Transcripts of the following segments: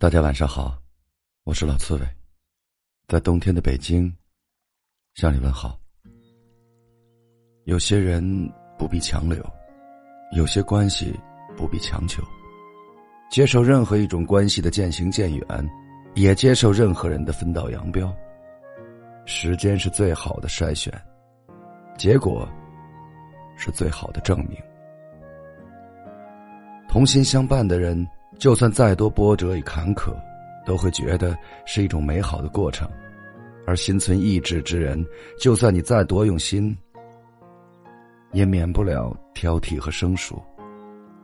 大家晚上好，我是老刺猬，在冬天的北京向你问好。有些人不必强留，有些关系不必强求。接受任何一种关系的渐行渐远，也接受任何人的分道扬镳。时间是最好的筛选，结果是最好的证明。同心相伴的人。就算再多波折与坎坷，都会觉得是一种美好的过程；而心存意志之人，就算你再多用心，也免不了挑剔和生疏。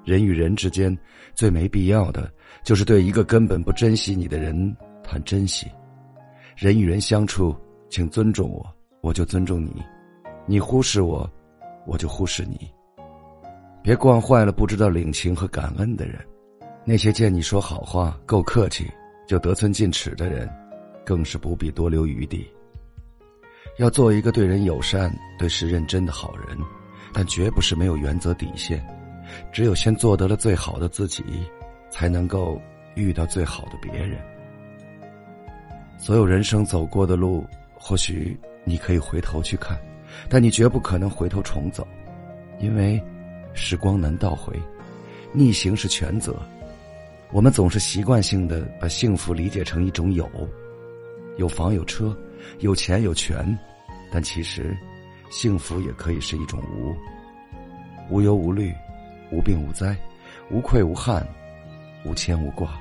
人与人之间，最没必要的，就是对一个根本不珍惜你的人谈珍惜。人与人相处，请尊重我，我就尊重你；你忽视我，我就忽视你。别惯坏了不知道领情和感恩的人。那些见你说好话够客气就得寸进尺的人，更是不必多留余地。要做一个对人友善、对事认真的好人，但绝不是没有原则底线。只有先做得了最好的自己，才能够遇到最好的别人。所有人生走过的路，或许你可以回头去看，但你绝不可能回头重走，因为时光难倒回，逆行是全责。我们总是习惯性的把幸福理解成一种有，有房有车，有钱有权，但其实，幸福也可以是一种无，无忧无虑，无病无灾，无愧无憾，无牵无挂，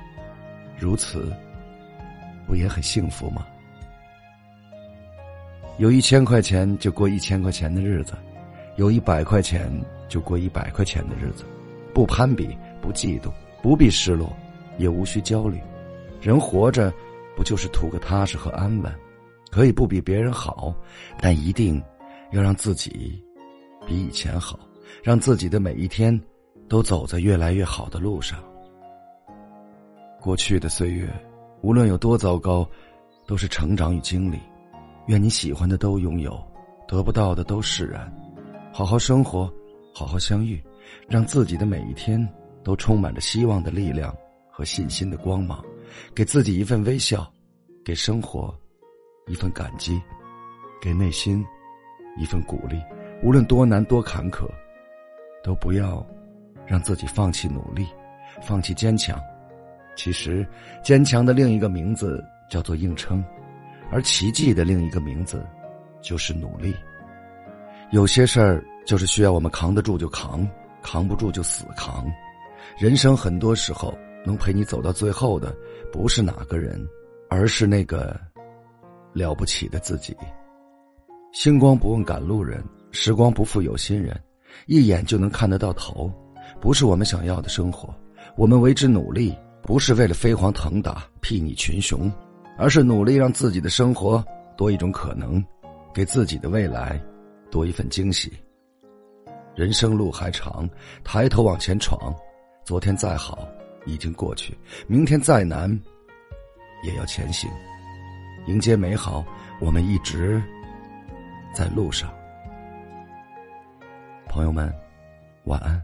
如此，不也很幸福吗？有一千块钱就过一千块钱的日子，有一百块钱就过一百块钱的日子，不攀比，不嫉妒。不必失落，也无需焦虑。人活着，不就是图个踏实和安稳？可以不比别人好，但一定要让自己比以前好，让自己的每一天都走在越来越好的路上。过去的岁月，无论有多糟糕，都是成长与经历。愿你喜欢的都拥有，得不到的都释然。好好生活，好好相遇，让自己的每一天。都充满着希望的力量和信心的光芒，给自己一份微笑，给生活一份感激，给内心一份鼓励。无论多难多坎坷，都不要让自己放弃努力，放弃坚强。其实，坚强的另一个名字叫做硬撑，而奇迹的另一个名字就是努力。有些事儿就是需要我们扛得住就扛，扛不住就死扛。人生很多时候，能陪你走到最后的，不是哪个人，而是那个了不起的自己。星光不问赶路人，时光不负有心人，一眼就能看得到头，不是我们想要的生活。我们为之努力，不是为了飞黄腾达、睥睨群雄，而是努力让自己的生活多一种可能，给自己的未来多一份惊喜。人生路还长，抬头往前闯。昨天再好，已经过去；明天再难，也要前行，迎接美好。我们一直在路上，朋友们，晚安。